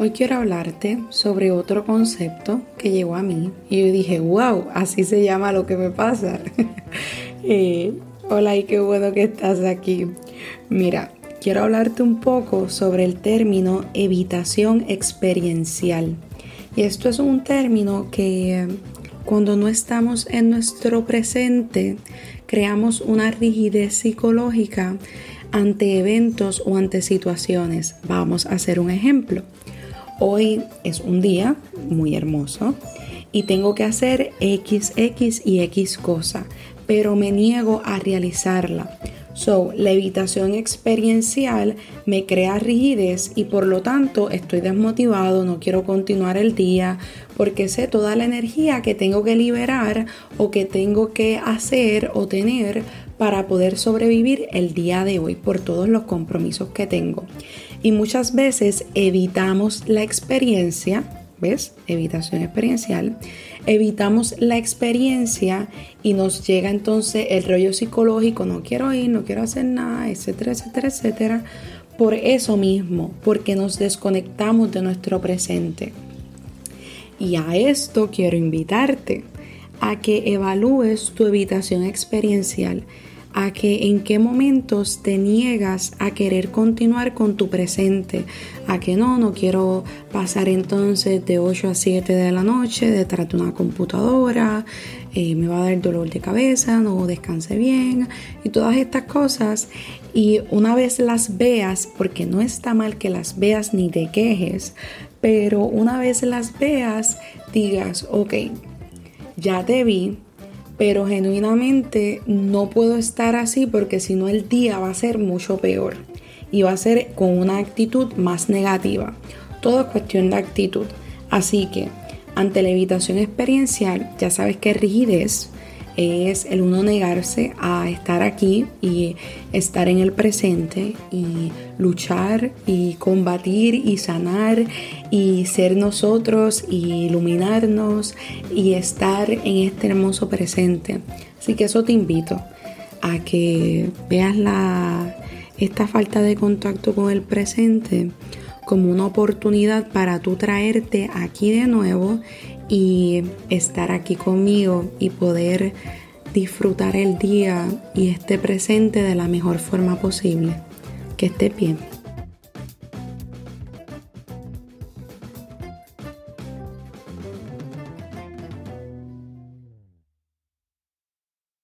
Hoy quiero hablarte sobre otro concepto que llegó a mí y yo dije, wow, así se llama lo que me pasa. Eh, hola y qué bueno que estás aquí. Mira, quiero hablarte un poco sobre el término evitación experiencial. Y esto es un término que cuando no estamos en nuestro presente, creamos una rigidez psicológica ante eventos o ante situaciones. Vamos a hacer un ejemplo. Hoy es un día muy hermoso y tengo que hacer X, X y X cosa, pero me niego a realizarla. So, la evitación experiencial me crea rigidez y por lo tanto estoy desmotivado, no quiero continuar el día porque sé toda la energía que tengo que liberar o que tengo que hacer o tener para poder sobrevivir el día de hoy por todos los compromisos que tengo. Y muchas veces evitamos la experiencia, ¿ves? Evitación experiencial. Evitamos la experiencia y nos llega entonces el rollo psicológico, no quiero ir, no quiero hacer nada, etcétera, etcétera, etcétera. Por eso mismo, porque nos desconectamos de nuestro presente. Y a esto quiero invitarte a que evalúes tu evitación experiencial a que en qué momentos te niegas a querer continuar con tu presente, a que no, no quiero pasar entonces de 8 a 7 de la noche detrás de una computadora, eh, me va a dar dolor de cabeza, no descanse bien y todas estas cosas. Y una vez las veas, porque no está mal que las veas ni te quejes, pero una vez las veas, digas, ok, ya te vi, pero genuinamente no puedo estar así porque si no el día va a ser mucho peor y va a ser con una actitud más negativa. Todo es cuestión de actitud. Así que ante la evitación experiencial, ya sabes que rigidez es el uno negarse a estar aquí y estar en el presente y luchar y combatir y sanar y ser nosotros y iluminarnos y estar en este hermoso presente. Así que eso te invito a que veas la, esta falta de contacto con el presente como una oportunidad para tú traerte aquí de nuevo y estar aquí conmigo y poder disfrutar el día y este presente de la mejor forma posible. Que estés bien.